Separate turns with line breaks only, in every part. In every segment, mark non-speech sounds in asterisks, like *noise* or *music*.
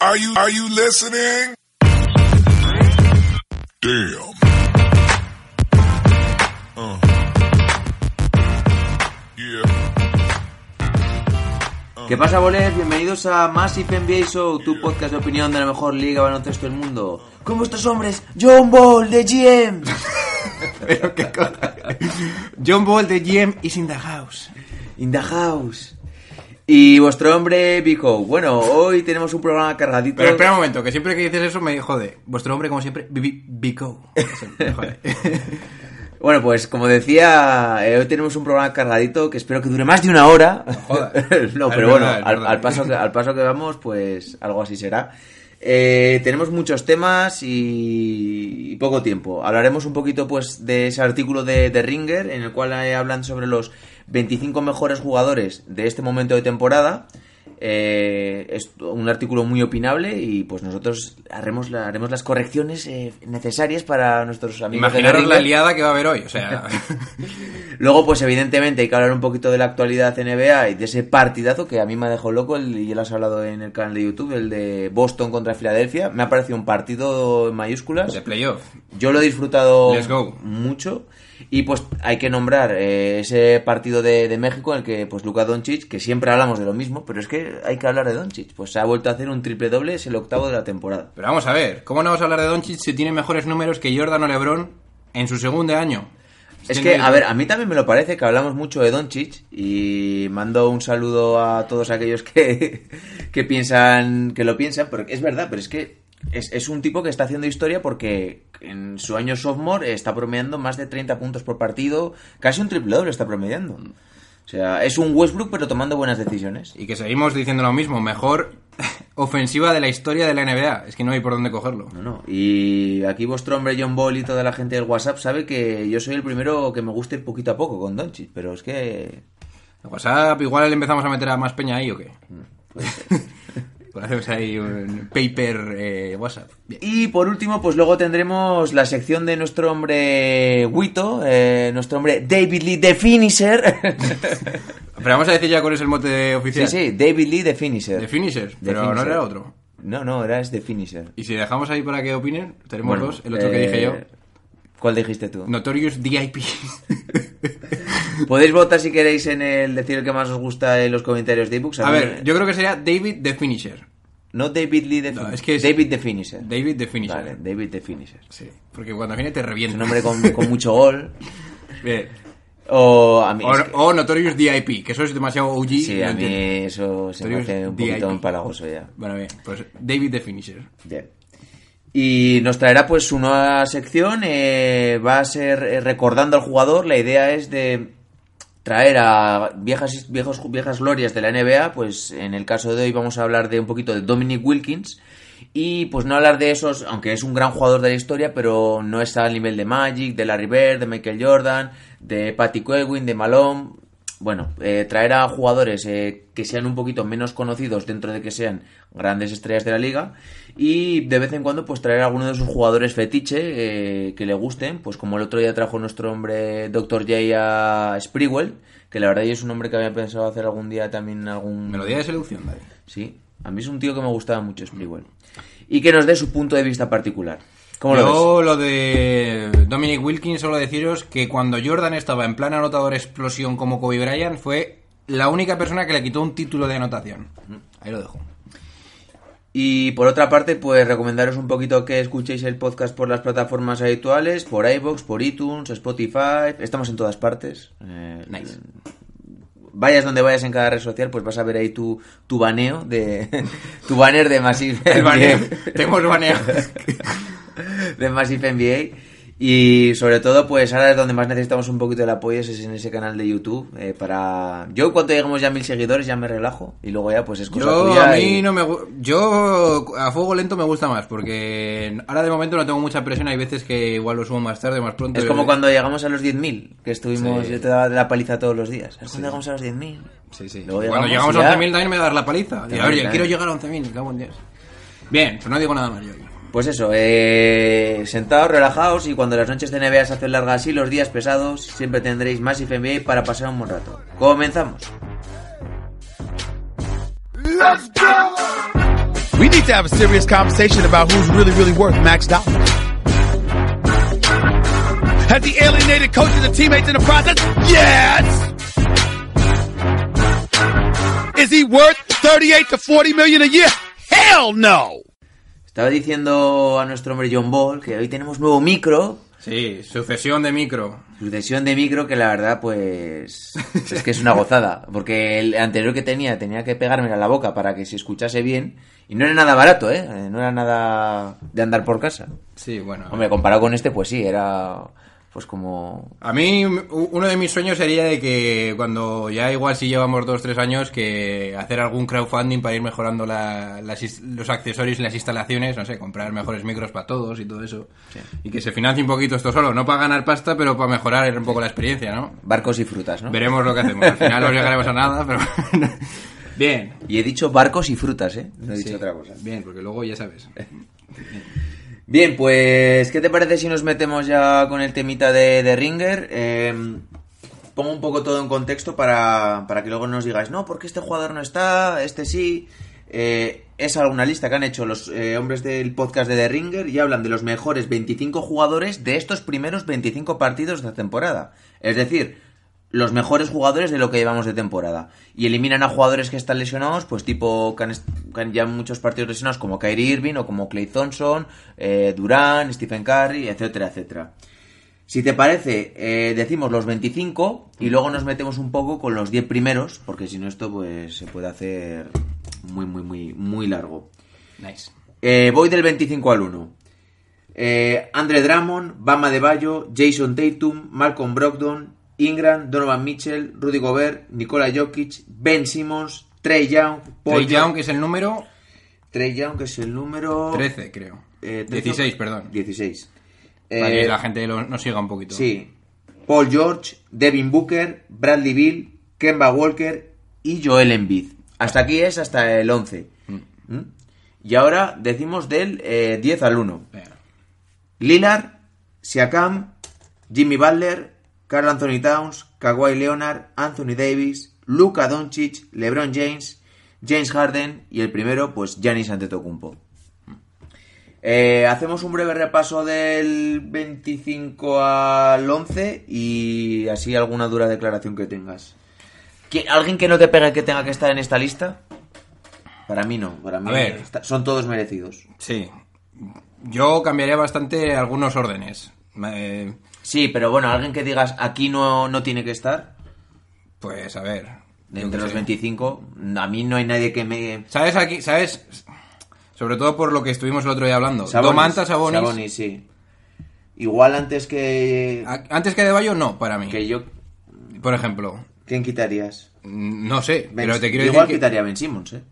Are you, are you listening? Damn. Uh. Yeah.
¿Qué pasa, bolers? Bienvenidos a Massive NBA Show, tu podcast de opinión de la mejor liga de baloncesto del mundo. Con vuestros hombres, John Ball de GM. *laughs*
Pero qué cosa. John Ball de GM is in the house.
In the house. Y vuestro hombre, Vico. Bueno, hoy tenemos un programa cargadito.
Pero espera un momento, que siempre que dices eso me jode. Vuestro hombre, como siempre, *laughs* jode. *laughs*
Bueno, pues como decía, eh, hoy tenemos un programa cargadito que espero que dure más de una hora. no, *laughs*
Es
pero bueno,
verdad,
al, paso que, al paso que vamos, pues algo así será. Eh, tenemos muchos temas y, poco tiempo. Hablaremos un poquito pues de ese artículo de, de Ringer en el cual eh, hablan sobre los 25 mejores jugadores de este momento de temporada. Eh, es un artículo muy opinable y pues nosotros haremos, la- haremos las correcciones eh, necesarias para nuestros amigos.
Imaginaros la liada que va a haber hoy. O sea, *laughs*
Luego, pues evidentemente hay que hablar un poquito de la actualidad NBA y de ese partidazo que a mí me ha dejado loco, el, y ya lo has hablado en el canal de YouTube, el de Boston contra Filadelfia. Me ha parecido un partido en mayúsculas.
de playoff.
Yo lo he disfrutado mucho. Y pues hay que nombrar eh, ese partido de, de México en el que pues Luka Doncic, que siempre hablamos de lo mismo, pero es que hay que hablar de Doncic. Pues se ha vuelto a hacer un triple doble, es el octavo de la temporada.
Pero vamos a ver, ¿cómo no vamos a hablar de Doncic si tiene mejores números que Jordan o LeBron en su segundo año?
Es que, a ver, a mí también me lo parece que hablamos mucho de Doncic y mando un saludo a todos aquellos que, *laughs* que piensan, que lo piensan, pero es verdad, pero es que es, es un tipo que está haciendo historia porque en su año sophomore está promediando más de 30 puntos por partido, casi un triple doble está promediando. O sea, es un Westbrook pero tomando buenas decisiones.
Y que seguimos diciendo lo mismo, mejor *laughs* ofensiva de la historia de la NBA. Es que no hay por dónde cogerlo.
No, no. Y aquí vuestro hombre John Ball y toda la gente del WhatsApp sabe que yo soy el primero que me gusta ir poquito a poco con Doncic, pero es que
En WhatsApp igual le empezamos a meter a más peña ahí o qué. Pues *laughs* *laughs* hacemos ahí un paper eh, WhatsApp. Bien.
Y por último, pues luego tendremos la sección de nuestro hombre Wito, eh, nuestro hombre David Lee The Finisher. *laughs*
Pero vamos a decir ya cuál es el mote
sí,
oficial.
sí, David Lee The Finisher.
De finisher,
The
pero no
Finisher.
era otro.
No, no, era es The Finisher.
Y si dejamos ahí para que opinen, tenemos
Bueno,
dos. El otro que
eh,
dije yo,
¿Cuál dijiste tú?
Notorious DIP.
Podéis votar si queréis en el decir el que más os gusta en los comentarios de ebooks.
a
mí-
ver, yo creo que sería David the Finisher.
No David Lee The
No, es que es-
David The Finisher.
David the Finisher.
Vale, David The Finisher.
Sí, porque cuando viene te revienta.
Es un hombre con, con mucho gol. *laughs*
Bien.
O a mí...
O,
es que-
o Notorious DIP, que eso es demasiado OG.
sí, a mí
entiendo.
eso se me hace un poquito empalagoso ya.
Bueno, bien, pues David the Finisher.
Bien. Y nos traerá pues su nueva sección. eh, va a ser eh, recordando al jugador. La idea es de traer a viejas, viejos, viejas glorias de la NBA. Pues en el caso de hoy vamos a hablar de un poquito de Dominic Wilkins. Y pues no hablar de esos, aunque es un gran jugador de la historia, pero no está al nivel de Magic, de Larry Bird, de Michael Jordan, de Patty Ewing, de Malone. Bueno, eh, traer a jugadores eh, que sean un poquito menos conocidos dentro de que sean grandes estrellas de la liga y de vez en cuando pues traer a alguno de sus jugadores fetiche eh, que le gusten, pues como el otro día trajo nuestro hombre Dr. J a Sprewell, que la verdad es un hombre que había pensado hacer algún día también algún...
Melodía de seducción, David.
Sí, a mí es un tío que me gustaba mucho Sprewell. Y que nos dé su punto de vista particular. ¿Cómo lo ves?
Yo lo de Dominic Wilkins, solo deciros que cuando Jordan estaba en plan anotador explosión como Kobe Bryant, fue la única persona que le quitó un título de anotación. Ahí lo dejo.
Y por otra parte, pues recomendaros un poquito que escuchéis el podcast por las plataformas habituales, por iVoox, por iTunes, Spotify, estamos en todas partes. Eh,
Nice.
Vayas donde vayas en cada red social, pues vas a ver ahí tu, tu baneo de *laughs* tu banner de Massive
El baneo.
NBA.
Te hemos baneado. *laughs*
de Massive NBA. Y sobre todo, pues ahora es donde más necesitamos un poquito del apoyo, es en ese canal de YouTube. eh, para Yo, cuando lleguemos ya a mil seguidores, ya me relajo. Y luego ya, pues es cosa
Yo
tuya.
a mí
y-
no me yo a fuego lento me gusta más porque ahora de momento no tengo mucha presión, hay veces que igual lo subo más tarde, más pronto.
Es como cuando llegamos a los 10.000, que estuvimos,
Sí.
yo te daba la paliza todos los días. ¿Sabes cuando llegamos a los 10.000?
Sí, sí.
Luego
Cuando
llegamos
llegamos a
ya-
11.000 también me a dar la paliza. Y, oye,
también.
quiero llegar a 11.000, me cago en Dios. Bien, pues no digo nada más yo.
Pues eso, eh, sentados, relajados y cuando las noches de NBA se hacen largas y los días pesados, siempre tendréis más NBA para pasar un buen rato. Comenzamos.
Let's go!
We need to have a serious conversation about who's really, really worth max dollars. Has he alienated coaches and teammates in the process? Yes! Is he worth 38 to 40 million a year? Hell no!
Estaba diciendo a nuestro hombre John Ball que hoy tenemos nuevo micro,
Sí, sucesión de micro.
sucesión de micro que la verdad pues *laughs* es que es una gozada, porque el anterior que tenía tenía que pegarme a la boca para que se escuchase bien y no era nada barato, ¿eh? No era nada de andar por casa.
Sí, bueno.
Hombre, comparado con este pues sí, era pues como
A mí, uno de mis sueños sería de que cuando ya igual si llevamos dos, tres años, que hacer algún crowdfunding para ir mejorando la- las los accesorios y las instalaciones, no sé, comprar mejores micros para todos y todo eso. Y que se financie un poquito esto solo, no para ganar pasta, pero para mejorar un poco la experiencia, ¿no?
barcos y frutas, ¿no?
Veremos lo que hacemos. Al final no llegaremos a nada, pero... *laughs* Bien.
Y he dicho barcos y frutas, ¿eh? No he dicho otra cosa.
Bien, porque luego ya sabes.
Bien, *laughs* pues, ¿qué te parece si nos metemos ya con el temita de, de Ringer? Eh, pongo un poco todo en contexto para, para que luego nos digáis, no, porque este jugador no está, este sí. Eh, es alguna lista que han hecho los eh, hombres del podcast de The Ringer y hablan de los mejores 25 jugadores de estos primeros 25 partidos de temporada. Es decir, los mejores jugadores de lo que llevamos de temporada. Y eliminan a jugadores que están lesionados, pues tipo que han, est- que han ya muchos partidos lesionados como Kyrie Irving o como Clay Thompson, eh, Durán, Stephen Curry, etcétera, etcétera. Si te parece, eh, decimos los 25 y luego nos metemos un poco con los 10 primeros, porque si no esto pues se puede hacer muy, muy, muy, muy largo.
Nice.
Eh, voy del 25 al 1. Eh, Andre Drummond, Bama de Bayo, Jason Tatum, Malcolm Brogdon, Ingram, Donovan Mitchell, Rudy Gobert, Nikola Jokic, Ben Simmons, Trey Young, Paul
Trey Young, que es el número
Trey Young, que es el número
13, creo.
eh, 13,
16, perdón.
16.
Para que
Eh,
la gente lo- nos siga un poquito.
Sí. Paul George, Devin Booker, Bradley Bill, Kemba Walker y Joel Embiid. Hasta aquí es hasta el 11. ¿Mm? Y ahora decimos del eh, 10 al 1.
Venga.
Lillard, Siakam, Jimmy Butler, Carl Anthony Towns, Kawhi Leonard, Anthony Davis, Luka Doncic, LeBron James, James Harden y el primero, pues Giannis Antetokounmpo. Eh, hacemos un breve repaso del 25 al 11 y así alguna dura declaración que tengas. ¿Qui- ¿Alguien que no te pegue que tenga que estar en esta lista? Para mí no, para mí
A ver.
está- son todos merecidos.
Sí. Yo cambiaría bastante algunos órdenes. Eh,
Sí, pero bueno, alguien que digas aquí no, no tiene que estar,
pues a ver.
entre los
sé.
25, a mí no hay nadie que me...
¿Sabes aquí? ¿Sabes? Sobre todo por lo que estuvimos el otro día hablando.
Sabonis,
Domantas Sabonis.
Sabonis, sí. Igual antes que...
Antes que De Bayo, no, para mí.
Que yo...
Por ejemplo,
¿Quién quitarías?
no sé,
Ben-
pero te quiero
yo
decir
igual
que...
quitaría a Ben Simmons, ¿eh?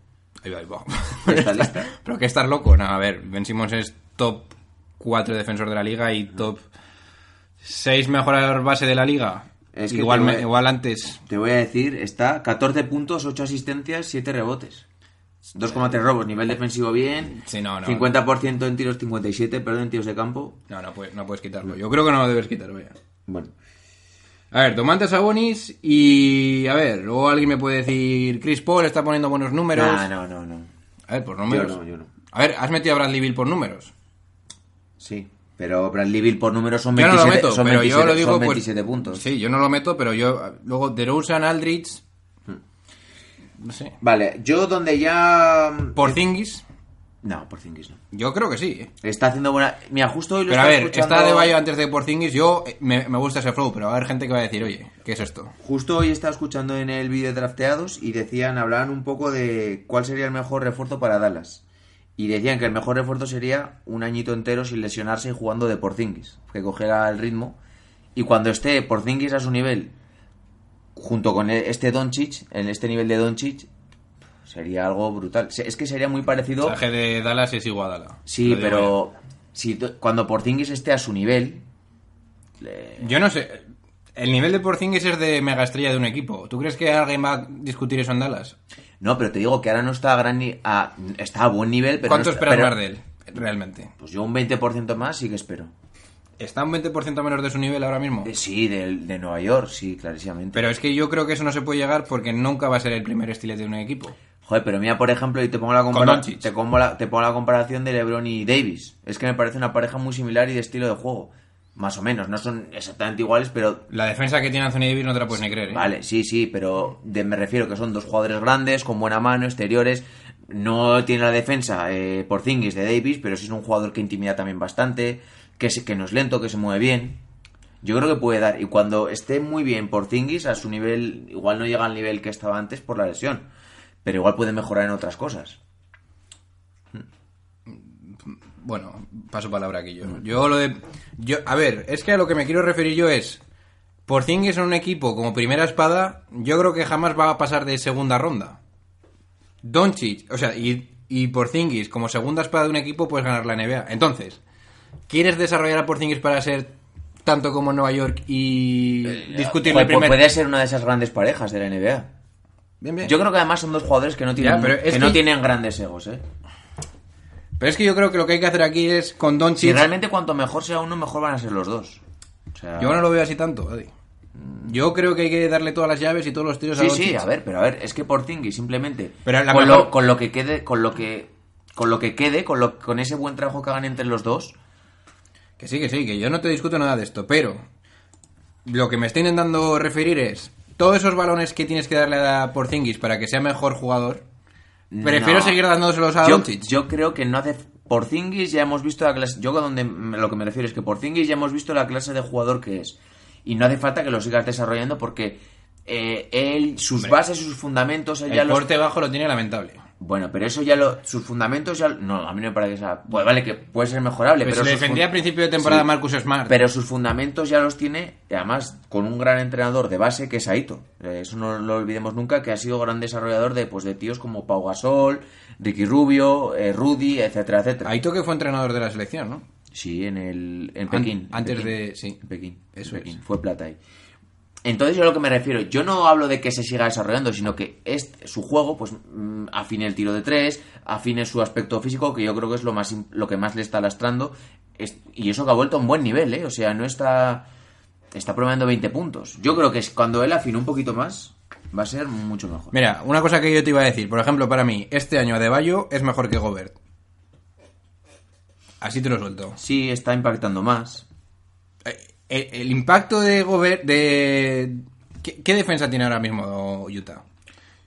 Ahí va, ahí va.
De esta lista. *laughs*
Pero que estar loco. No, a ver, Ben Simmons es top 4 defensor de la liga y top 6 mejor base de la liga.
Es que
igual,
voy-
igual antes.
Te voy a decir, está 14 puntos, 8 asistencias, 7 rebotes. 2,3 robos, nivel defensivo bien.
Sí, no, no.
50% en tiros, 57, perdón, en tiros de campo.
No, no puedes, no puedes quitarlo. Yo creo que no lo debes quitar, vaya.
Bueno.
A ver, Domantas Sabonis y... A ver, luego alguien me puede decir... Chris Paul está poniendo buenos números.
No, no, no.
A ver, por números.
Yo no, yo no.
A ver, has metido a Bradley Bill por números.
Sí. Pero Bradley Bill por números son
Yo no
27,
lo meto,
son
pero
27,
yo lo digo
son
pues,
27 puntos.
Sí, yo no lo meto, pero yo... Luego, DeRozan, Aldridge... No sé.
Vale, yo donde ya...
Porzingis...
No, por Zingis no.
Yo creo que sí. ¿eh?
Está haciendo buena... Mira, justo hoy lo
Pero a ver,
escuchando...
está de Bayo antes de Porzingis. Yo eh, me, me gusta ese flow, pero va a haber gente que va a decir, oye, ¿qué es esto?
Justo hoy estaba escuchando en el vídeo de drafteados y decían, hablaban un poco de cuál sería el mejor refuerzo para Dallas. Y decían que el mejor refuerzo sería un añito entero sin lesionarse y jugando de Porzingis, que cogiera el ritmo. Y cuando esté Porzingis a su nivel, junto con e- este Doncic, en este nivel de Doncic, sería algo brutal. Es que sería muy
El
parecido...
traje de Dallas es Iguadala.
Sí,
Lo digo
pero si cuando Porzingis esté a su nivel, le-.
Yo no sé. El nivel de Porzingis es de mega estrella de un equipo. ¿Tú crees que alguien va a discutir eso en Dallas?
No, pero te digo que ahora no está a gran ni- a- está a buen nivel, pero
¿Cuánto
no está-
esperas
pero-
más de él? Realmente.
Pues yo un 20% más sí que espero.
¿Está un 20% menos de su nivel ahora mismo?
Eh, Sí, del- de, Nueva York, sí, clarísimamente.
Pero es que yo creo que eso no se puede llegar porque nunca va a ser el primer estilete de un equipo.
Joder, pero mira, por ejemplo, y te pongo la, compara-
Doncic.
te pongo la, te pongo la comparación de LeBron y Davis. Es que me parece una pareja muy similar y de estilo de juego. Más o menos, no son exactamente iguales, pero
La defensa que tiene Anthony Davis no te la puedes ni creer. ¿eh?
Vale, sí, sí, pero de- me refiero que son dos jugadores grandes, con buena mano, exteriores. No tiene la defensa eh, por Zingis de Davis, pero sí es un jugador que intimida también bastante, que, se- que no es lento, que se mueve bien. Yo creo que puede dar. Y cuando esté muy bien por Zingis, a su nivel, igual no llega al nivel que estaba antes por la lesión, pero igual puede mejorar en otras cosas.
Bueno, paso palabra aquí yo. Yo lo de. Yo, a ver, es que a lo que me quiero referir yo es. Porzingis en un equipo como primera espada, yo creo que jamás va a pasar de segunda ronda. Doncic, o sea, y, y Porzingis como segunda espada de un equipo puedes ganar la NBA. Entonces, ¿quieres desarrollar a Porzingis para ser tanto como Nueva York y discutirle
Joder, pues
primero?
puede ser una de esas grandes parejas de la NBA.
Bien, bien.
Yo creo que además son dos jugadores que no tienen,
Ya, pero es
que
que-
no tienen grandes egos, ¿eh?
Pero es que yo creo que lo que hay que hacer aquí es con Doncic.
Si realmente cuanto mejor sea uno, mejor van a ser los dos. O sea,
Yo no lo veo así tanto, Adi. Yo creo que hay que darle todas las llaves y todos los tiros a
Sí,
Doncic.
sí, a ver, pero a ver, es que por Tingui simplemente
Pero la
con,
mejor-
lo, con lo que quede, con lo que con lo que quede, con lo con ese buen trabajo que hagan entre los dos,
Que sí, que sí, que yo no te discuto nada de esto, pero lo que me está intentando referir es todos esos balones que tienes que darle a Porzingis para que sea mejor jugador. Prefiero
no.
seguir dándoselos a
yo,
Doncic.
yo creo que no hace por Zingis ya hemos visto la clase, yo donde lo que me refiero es que por Zingis ya hemos visto la clase de jugador que es y no hace falta que lo sigas desarrollando porque eh, él sus
Hombre,
bases, sus fundamentos, él ya
El
los
corte bajo lo tiene lamentable.
Bueno, pero eso ya lo. Sus fundamentos ya. No, a mí no me parece que sea. Pues vale, que puede ser mejorable,
Pues
pero.
se defendía a principio de temporada
Sí,
Marcus Smart.
Pero sus fundamentos ya los tiene, además, con un gran entrenador de base que es Aito. Eh, Eso no lo olvidemos nunca, que ha sido gran desarrollador de, pues, de tíos como Pau Gasol, Ricky Rubio, eh, Rudy, etcétera, etcétera.
Aito que fue entrenador de la selección, ¿no?
Sí, en el en
An-
Pekín. en
antes
Pekín.
de- sí.
En Pekín.
Eso
en Pekín.
es.
Fue plata ahí. Entonces yo a lo que me refiero, yo no hablo de que se siga desarrollando, sino que es su juego, pues mm, afine el tiro de tres, afine su aspecto físico, que yo creo que es lo más lo que más le está lastrando, es- y eso que ha vuelto a un buen nivel, ¿eh? O sea, no está está promediando 20 puntos. Yo creo que es cuando él afine un poquito más, va a ser mucho mejor.
Mira, una cosa que yo te iba a decir, por ejemplo, para mí, este año Adebayo es mejor que Gobert. Así te lo suelto.
Sí, está impactando más.
El, el impacto de Gobert, de... ¿Qué, qué defensa tiene ahora mismo Utah?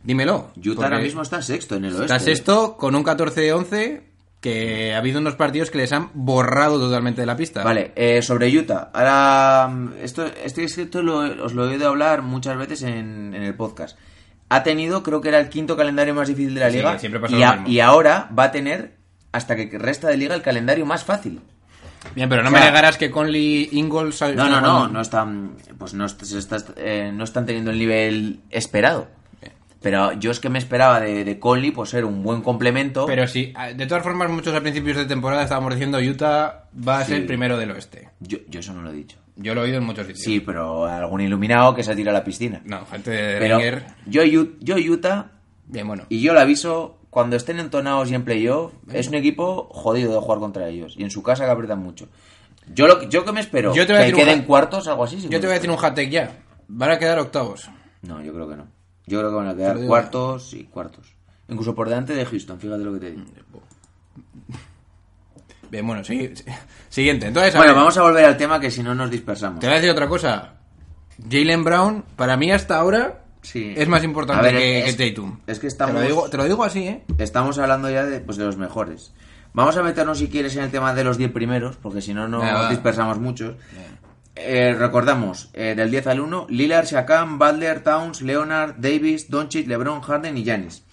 Dímelo.
Utah ahora mismo está sexto en el oeste.
Está sexto con un 14-11 que ha habido unos partidos que les han borrado totalmente de la pista.
Vale, eh, sobre Utah. Ahora, mm, esto, esto, esto lo- os lo he oído hablar muchas veces en, en el podcast. Ha tenido, creo que era el quinto calendario más difícil de la
Sí,
liga.
siempre pasa
y,
lo
a-
mismo.
y ahora va a tener, hasta que resta de liga, el calendario más fácil.
Bien, pero no
O sea,
me negarás que Conley Ingalls...
No, no, no, no están, pues no, est- se está- eh, no están teniendo el nivel esperado. Pero yo es que me esperaba de, de Conley, pues ser un buen complemento.
Pero sí, de todas formas, muchos a principios de temporada estábamos diciendo Utah va a
Sí.
ser primero del oeste.
yo, yo eso no lo he dicho.
Yo lo he oído en muchos sitios.
Sí, pero algún iluminado que se tira a la piscina.
No, gente de Ringer.
yo, yo Utah
Bien, bueno.
Y yo le aviso, cuando estén entonados y en playoff, es un equipo jodido de jugar contra ellos. Y en su casa que apretan mucho. Yo lo que- yo que me espero,
Yo te voy a
que
decir un
queden
ha-
cuartos, algo así.
Yo te voy a decir un hat take ya. Van a quedar octavos.
No, yo creo que no. Yo creo que van a quedar cuartos y cuartos. Incluso por delante de Houston, fíjate lo que te digo.
Bien, bueno, sí, sí. Siguiente. Entonces, a
Bueno,
ver,
vamos a volver al tema que si no nos dispersamos.
Te voy a decir otra cosa. Jalen Brown, para mí hasta ahora,
Sí.
es más importante
ver,
que,
es-
que Tatum.
es que estamos-
Te lo, digo, te lo digo así, ¿eh?
Estamos hablando ya de, pues, de los mejores. Vamos a meternos, si quieres, en el tema de los 10 primeros, porque si no, nos dispersamos muchos. Eh, recordamos, eh, del 10 al 1, Lillard, Shakam, Butler, Towns, Leonard, Davis, Doncic, LeBron, Harden y Giannis.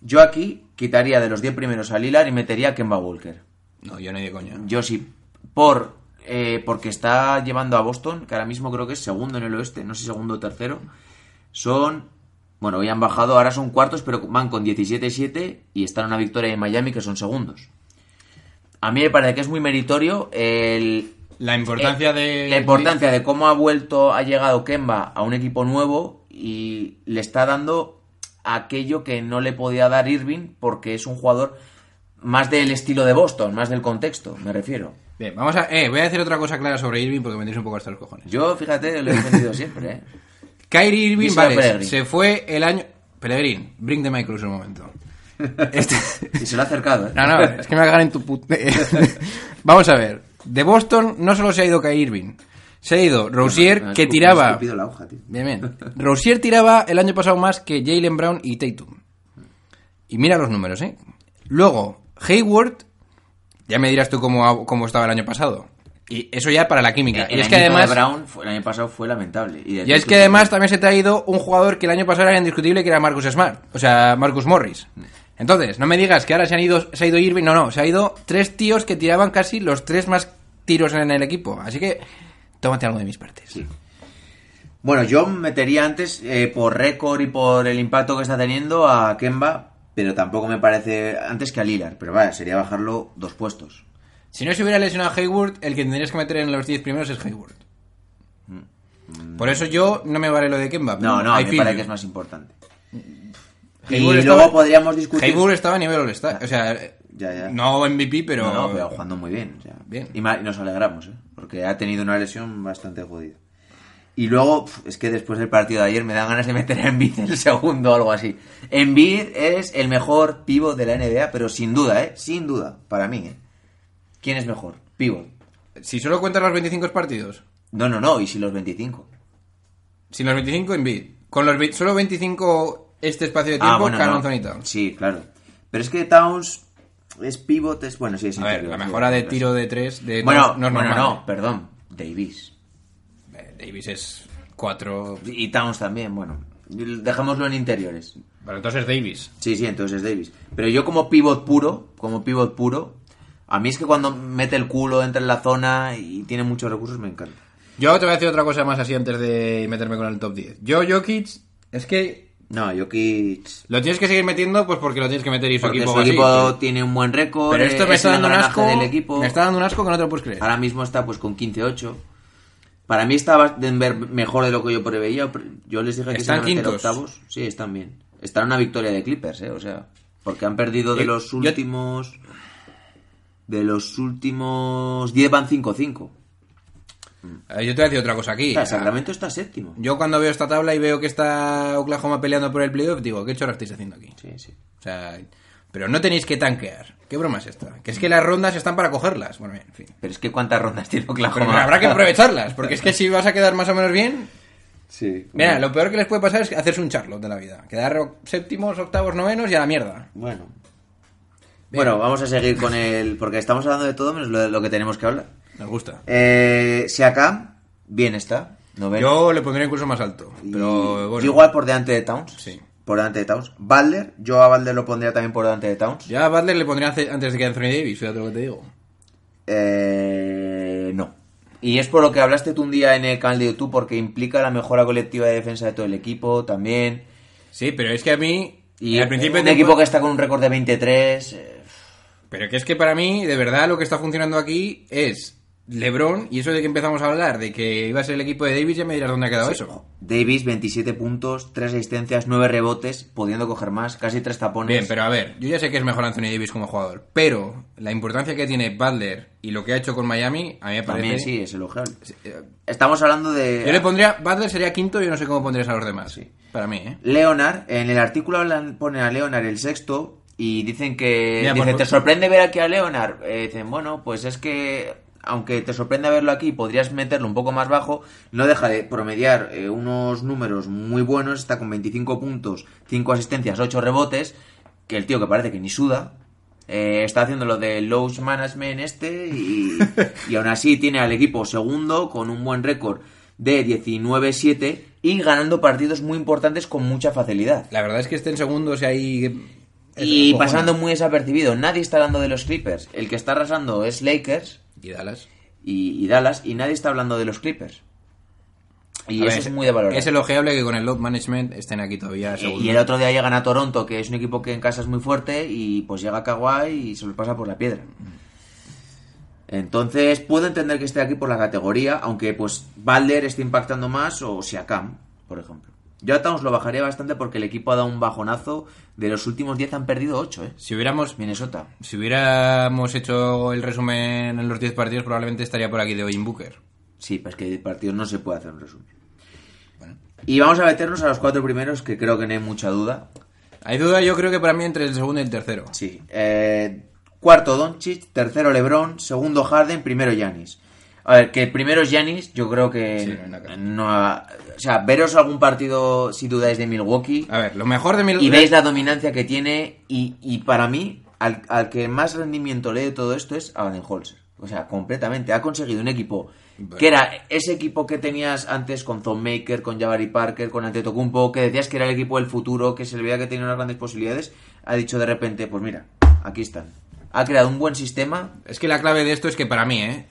Yo aquí quitaría de los 10 primeros a Lillard y metería a Kemba Walker.
No, yo no de coña.
Yo sí, por, eh, porque está llevando a Boston, que ahora mismo creo que es segundo en el oeste, no sé segundo o tercero. Son, bueno, hoy han bajado, ahora son cuartos, pero van con 17-7 y están en una victoria en Miami que son segundos. A mí me parece que es muy meritorio el,
La importancia
eh,
de...
la importancia de cómo ha vuelto, ha llegado Kemba a un equipo nuevo y le está dando aquello que no le podía dar Irving porque es un jugador más del estilo de Boston, más del contexto, me refiero.
Bien, vamos a... Eh, voy a decir otra cosa clara sobre Irving porque me tenéis un poco hasta los cojones.
Yo, fíjate, lo he defendido siempre, ¿eh?
Kyrie Irving,
a
vale, se fue el año... Pellegrin, bring the micros un momento. *laughs* Este-
Y se lo ha acercado, ¿eh?
No, no, es que me hagan en tu put... *laughs* Vamos a ver. De Boston no solo se ha ido Kai Irving. Se ha ido Rosier, que tiraba...
la hoja, tío.
Bien, bien. *laughs* Rosier tiraba el año pasado más que Jalen Brown y Tatum. Y mira los números, ¿eh? Luego, Hayward, ya me dirás tú cómo, cómo estaba el año pasado. Y eso ya para la química.
El
y es que
de
además...
Brown el año pasado fue lamentable. Y,
es que además
también.
también se te ha ido un jugador que el año pasado era indiscutible, que era Marcus Smart. O sea, Marcus Morris. Entonces, no me digas que ahora se han ido, se ha ido Irving. No, no, se ha ido tres tíos que tiraban casi los tres más tiros en el equipo. Así que, tómate algo de mis partes.
Sí. Bueno, yo metería antes, eh, por récord y por el impacto que está teniendo, a Kemba, pero tampoco me parece antes que a Lillard. Pero vaya, sería bajarlo dos puestos.
Si no se hubiera lesionado a Hayward, el que tendrías que meter en los 10 primeros es Hayward. Por eso yo no me vale lo de Kemba.
No, no, me parece que es más importante.
Hayward
y
estaba-
luego podríamos discutir...
Hayward estaba a nivel All-Star. O sea,
Ya, ya.
no MVP, pero...
No, no, pero jugando muy bien. o sea,
Bien.
Y, nos alegramos, ¿eh? Porque ha tenido una lesión bastante jodida. Y luego, es que después del partido de ayer me dan ganas de meter a Embiid el segundo o algo así. Embiid es el mejor pivot de la NBA, pero sin duda, ¿eh? Sin duda, para mí, ¿eh? ¿Quién es mejor? Pivot.
Si solo cuentas los 25 partidos,
No, no, no, y si los 25.
sin los 25 en bid, con los solo 25 este espacio de tiempo,
Ah, bueno,
Carl
no.
Anthony Towns.
Sí, claro. Pero es que Towns es pivot, es... Bueno, sí, es
A ver,
interior,
la
sí,
mejora de tiro de 3 de
Bueno,
no, no
bueno, no, perdón. Davis.
Eh, Davis es 4.
Y Towns también, bueno. Dejémoslo en interiores.
Vale, entonces es Davis.
Sí, sí, entonces es Davis. Pero yo como pivot puro, como pivot puro, a mí es que cuando mete el culo, entra en la zona y tiene muchos recursos, me encanta.
Yo te voy a decir otra cosa más así antes de meterme con el top 10. Yo, Jokic, es que
No, Jokic...
lo tienes que seguir metiendo pues porque lo tienes que meter y su
Porque
equipo
su
así.
equipo tiene un buen récord.
Pero esto me
es
está dando un asco.
del equipo.
Me está dando un asco que no te lo puedes creer.
Ahora mismo está pues con 15-8. Para mí está Denver mejor de lo que yo preveía. Yo les dije que
Están
se octavos. Sí, están bien. Están una victoria de Clippers, ¿eh? O sea, porque han perdido de
Yo-
los
yo-
últimos... De los últimos 10 van 5-5.
Eh, Yo te voy a decir otra cosa aquí.
O sea, Sacramento está séptimo.
Yo cuando veo esta tabla y veo que está Oklahoma peleando por el playoff, digo, ¿qué chorra estáis haciendo aquí?
Sí, sí.
O sea, pero no tenéis que tanquear. ¿Qué broma es esta? Que es que las rondas están para cogerlas. Bueno, bien, en fin.
Pero es que cuántas rondas tiene
Pero
Oklahoma.
habrá que aprovecharlas, porque es que *laughs* si vas a quedar más o menos bien...
Sí.
Mira, lo peor que les puede pasar es hacerse un charlot de la vida. Quedar séptimos, octavos, novenos y a la mierda.
Bueno. Bueno, vamos a seguir con el... Porque estamos hablando de todo menos lo, lo que tenemos que hablar.
Nos gusta.
Eh, Siakam, bien está. Noveno.
Yo le pondría incluso más alto. Pero bueno.
yo igual por delante de Towns.
Sí.
Por delante de Towns. Butler, yo a Butler lo pondría también por delante de Towns.
Ya a Butler le pondría antes de que Anthony Davis, fíjate lo que te digo.
Eh, no. Y es por lo que hablaste tú un día en el canal de YouTube, porque implica la mejora colectiva de defensa de todo el equipo también.
Sí, pero es que a mí...
Y
al principio
un equipo que está con un récord de 23. eh,
Pero que es que para mí, de verdad, lo que está funcionando aquí es LeBron, y eso de que empezamos a hablar de que iba a ser el equipo de Davis, ya me dirás dónde ha quedado eso.
Davis, 27 puntos, 3 asistencias, 9 rebotes, pudiendo coger más, casi 3 tapones.
Bien, pero a ver, yo ya sé que es mejor Anthony Davis como jugador, pero la importancia que tiene Butler y lo que ha hecho con Miami, a mí me parece...
También sí, es elogiable.
eh,
Estamos hablando de...
Yo le pondría, Butler sería quinto, yo no sé cómo pondrías a los demás.
Sí.
Para mí, ¿eh?
Leonard, en el artículo ponen a Leonard el sexto y dicen que...
Mira,
dice,
pues-
¿te sorprende ver aquí a Leonard? Eh, dicen, bueno, pues es que... Aunque te sorprenda verlo aquí, podrías meterlo un poco más bajo. No deja de promediar eh, unos números muy buenos. Está con 25 puntos, 5 asistencias, 8 rebotes. Que el tío que parece que ni suda. eh, está haciendo lo de load management este y, *laughs* y aún así tiene al equipo segundo con un buen récord de 19-7 y ganando partidos muy importantes con mucha facilidad.
La verdad es que estén segundos y ahí...
Y pasando muy desapercibido. Nadie está hablando de los Clippers. El que está arrasando es Lakers
Y Dallas.
y, y Dallas y nadie está hablando de los Clippers. Y
A
eso
ver,
es muy de valorar.
Es elogiable que con el load management estén aquí todavía
Eh, y el otro día llegan a Toronto, que es un equipo que en casa es muy fuerte, y pues llega Kawhi y se lo pasa por la piedra. Entonces puedo entender que esté aquí por la categoría, aunque pues Balder esté impactando más o Siakam, por ejemplo. Yo a Towns lo bajaría bastante porque el equipo ha dado un bajonazo. De los últimos 10 han perdido 8, ¿eh?
Si hubiéramos,
Minnesota.
si hubiéramos hecho el resumen en los 10 partidos, probablemente estaría por aquí de Oyin Booker.
Sí, pues que de partidos no se puede hacer un resumen. Y vamos a meternos a los cuatro primeros, que creo que no hay mucha duda.
Hay duda, yo creo que para mí entre el segundo y el tercero.
Sí. Eh, cuarto Doncic, tercero LeBron, segundo Harden, primero Giannis. A ver, que primero es Giannis, yo creo que
Sí, no
ha- o sea, veros algún partido si dudáis de Milwaukee
A ver, lo mejor de mi...
y veis la dominancia que tiene y, y para mí al, al que más rendimiento le de todo esto es a Holzer. O sea, completamente. Ha conseguido un equipo que era ese equipo que tenías antes con Thon Maker, con Jabari Parker, con Antetokounmpo, que decías que era el equipo del futuro, que se le veía que tenía unas grandes posibilidades. Ha dicho de repente, pues mira, aquí están. Ha creado un buen sistema.
Es que la clave de esto es que para mí, ¿eh?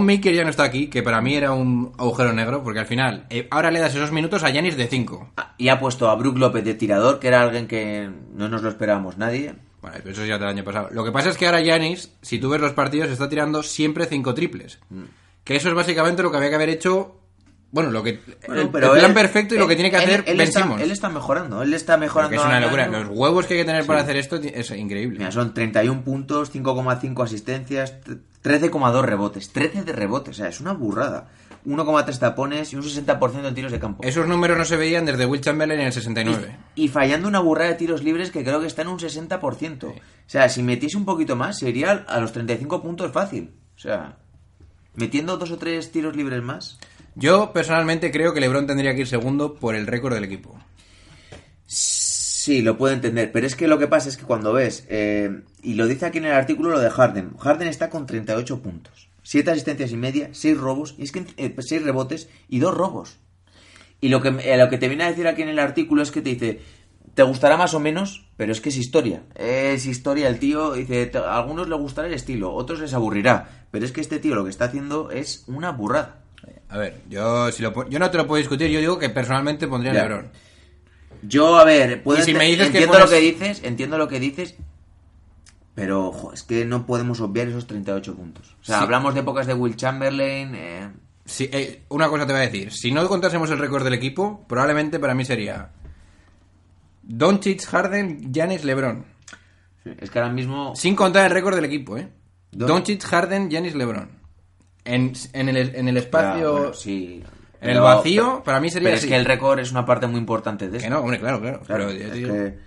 Maker ya no está aquí, que para mí era un agujero negro, porque al final, eh, ahora le das esos minutos a Yanis de 5.
Y ha puesto a Brook López de tirador, que era alguien que no nos lo esperábamos nadie.
Bueno, pero eso ya del año pasado. Lo que pasa es que ahora Yanis, si tú ves los partidos, está tirando siempre 5 triples.
Mm.
Que eso es básicamente lo que había que haber hecho. Bueno, lo que.
Bueno,
el,
pero
el plan
él-
perfecto y lo que tiene que hacer
él está, él está mejorando, él está mejorando.
Porque es una locura. Los huevos que hay que tener para hacer esto es increíble.
Mira, son 31 puntos, 5,5 asistencias, t- 13,2 rebotes. 13 de rebotes, o sea, es una burrada. 1,3 tapones y un 60% en tiros de campo.
Esos números no se veían desde Will Chamberlain en el 69.
Y fallando una burrada de tiros libres que creo que está en un 60%. O sea, si metiese un poquito más, se iría a los 35 puntos fácil. O sea, metiendo dos o tres tiros libres más.
Yo personalmente creo que LeBron tendría que ir segundo por el récord del equipo.
Sí, lo puedo entender, pero es que lo que pasa es que cuando ves, eh, y lo dice aquí en el artículo lo de Harden, Harden está con 38 puntos, 7 asistencias y media, 6 robos, y es que 6 rebotes y 2 robos. Y lo que, eh, lo que te viene a decir aquí en el artículo es que te dice, te gustará más o menos, pero es que es historia. Es historia, el tío dice, "Te- a algunos les gustará el estilo, otros les aburrirá, pero es que este tío lo que está haciendo es una burrada.
A ver, yo si lo yo no te lo puedo discutir, yo digo que personalmente pondría a. LeBron.
Yo, a ver, puedo
si
ente-
me dices que
entiendo
pones-
lo que dices, entiendo lo que dices, pero es que no podemos obviar esos 38 puntos. O sea,
Sí.
hablamos de épocas de Will Chamberlain, eh,
Si, eh, una cosa te voy a decir, si no contásemos el récord del equipo, probablemente para mí sería Doncic, Harden, Giannis, LeBron.
es que ahora mismo...
Sin contar el récord del equipo, ¿eh?
Don-
Doncic, Harden, Giannis, LeBron. En, en el, en el espacio...
bueno, sí.
en el vacío, para mí sería
Pero
así.
es que el récord es una parte muy importante de
Que
esto.
no, hombre, claro, claro.
Claro,
pero digo-
que-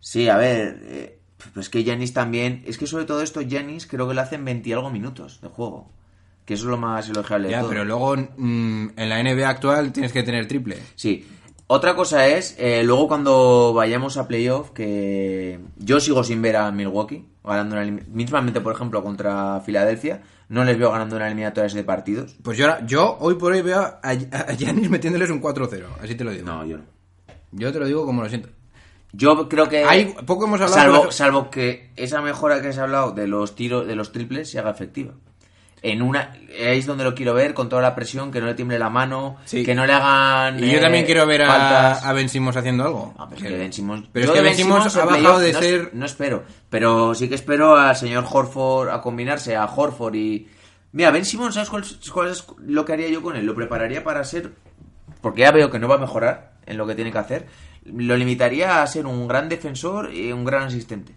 Sí, a ver, eh, pues que Yanis también... Es que sobre todo esto, Yanis creo que lo hacen 20 y algo minutos de juego. Que eso es lo más elogiable de
Ya,
todo.
pero luego mm, en la NBA actual tienes que tener triple.
Sí. Otra cosa es, eh, luego cuando vayamos a playoff, que yo sigo sin ver a Milwaukee ganando una mismamente, por ejemplo, contra Filadelfia, no les veo ganando una eliminatoria de partidos.
Pues yo, ahora- yo hoy por hoy veo a, a Giannis metiéndoles un 4-0, así te lo digo.
No, yo no.
Yo te lo digo como lo siento.
Yo creo que
Hay- poco hemos hablado,
salvo, salvo que esa mejora que has hablado de los tiros, de los triples se haga efectiva. En una es donde lo quiero ver con toda la presión, que no le tiemble la mano,
Sí.
que no le hagan
Y yo
eh,
también quiero ver a, a Ben Simmons haciendo algo.
Ah, pero es
Que-
Ben Simmons-
Pero es
yo
que
de
Ben Simmons ha bajado de
no,
ser...
No espero, pero sí que espero al señor Horford a combinarse a Horford y... Mira, Ben Simmons, ¿sabes cuál, cuál es lo que haría yo con él? Lo prepararía para ser... Porque ya veo que no va a mejorar en lo que tiene que hacer. Lo limitaría a ser un gran defensor y un gran asistente.